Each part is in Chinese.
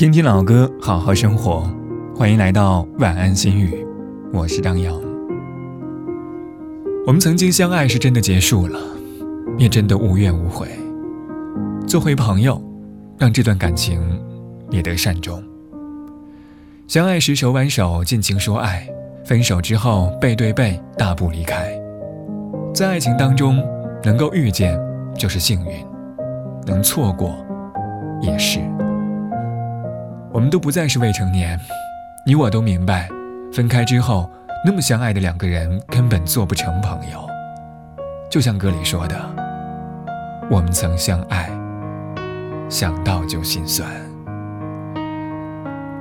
听听老歌，好好生活。欢迎来到晚安心语，我是张扬。我们曾经相爱是真的结束了，也真的无怨无悔。做回朋友，让这段感情也得善终。相爱时手挽手，尽情说爱；分手之后背对背，大步离开。在爱情当中，能够遇见就是幸运，能错过也是。我们都不再是未成年，你我都明白，分开之后，那么相爱的两个人根本做不成朋友。就像歌里说的：“我们曾相爱，想到就心酸。”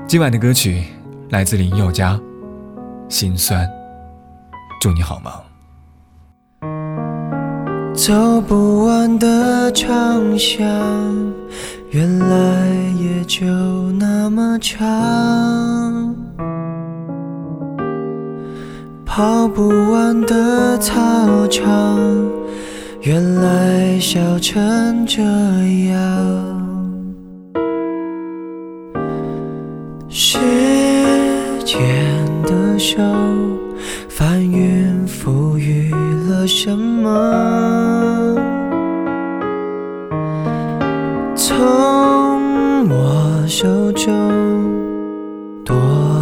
今晚的歌曲来自林宥嘉，《心酸》，祝你好梦。走不完的长巷，原来也就那么长。跑不完的操场，原来笑成这样。时间的手。翻云覆雨了什么？从我手中夺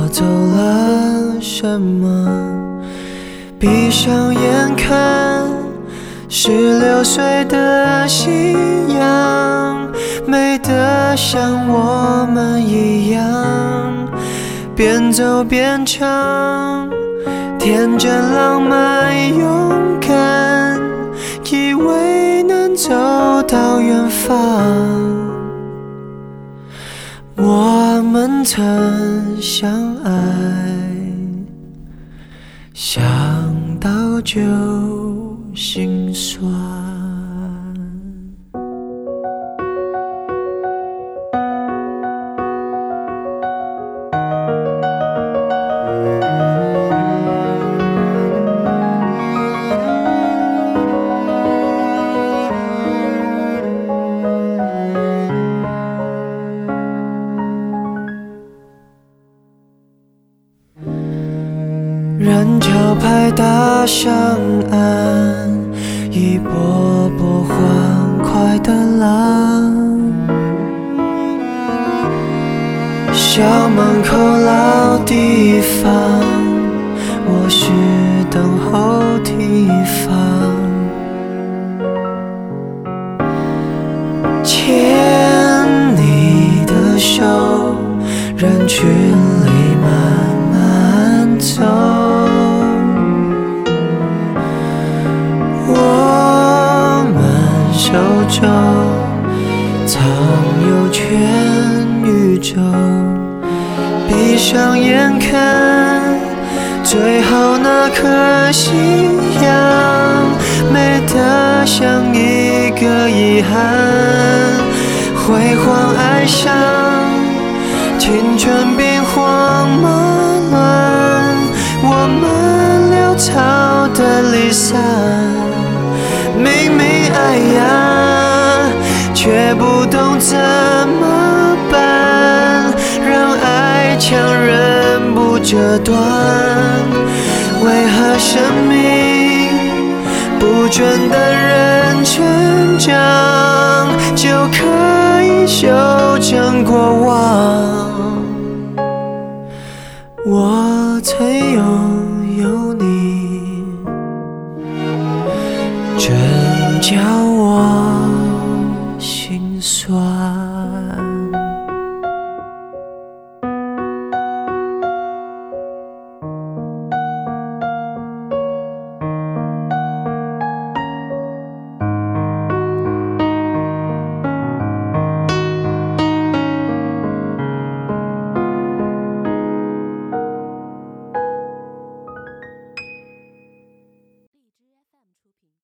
走了什么？闭上眼看，十六岁的夕阳，美得像我们一样，边走边唱。天真浪漫勇敢，以为能走到远方。曾相爱，想到就心酸。人潮拍打上岸，一波波欢快的浪。校门口老地方，我是等候提防。藏有全宇宙，闭上眼看最后那颗夕阳，美得像一个遗憾。辉煌却不懂怎么办，让爱强忍不折断。为何生命不准等人成长，就可以修正过往？我曾有惯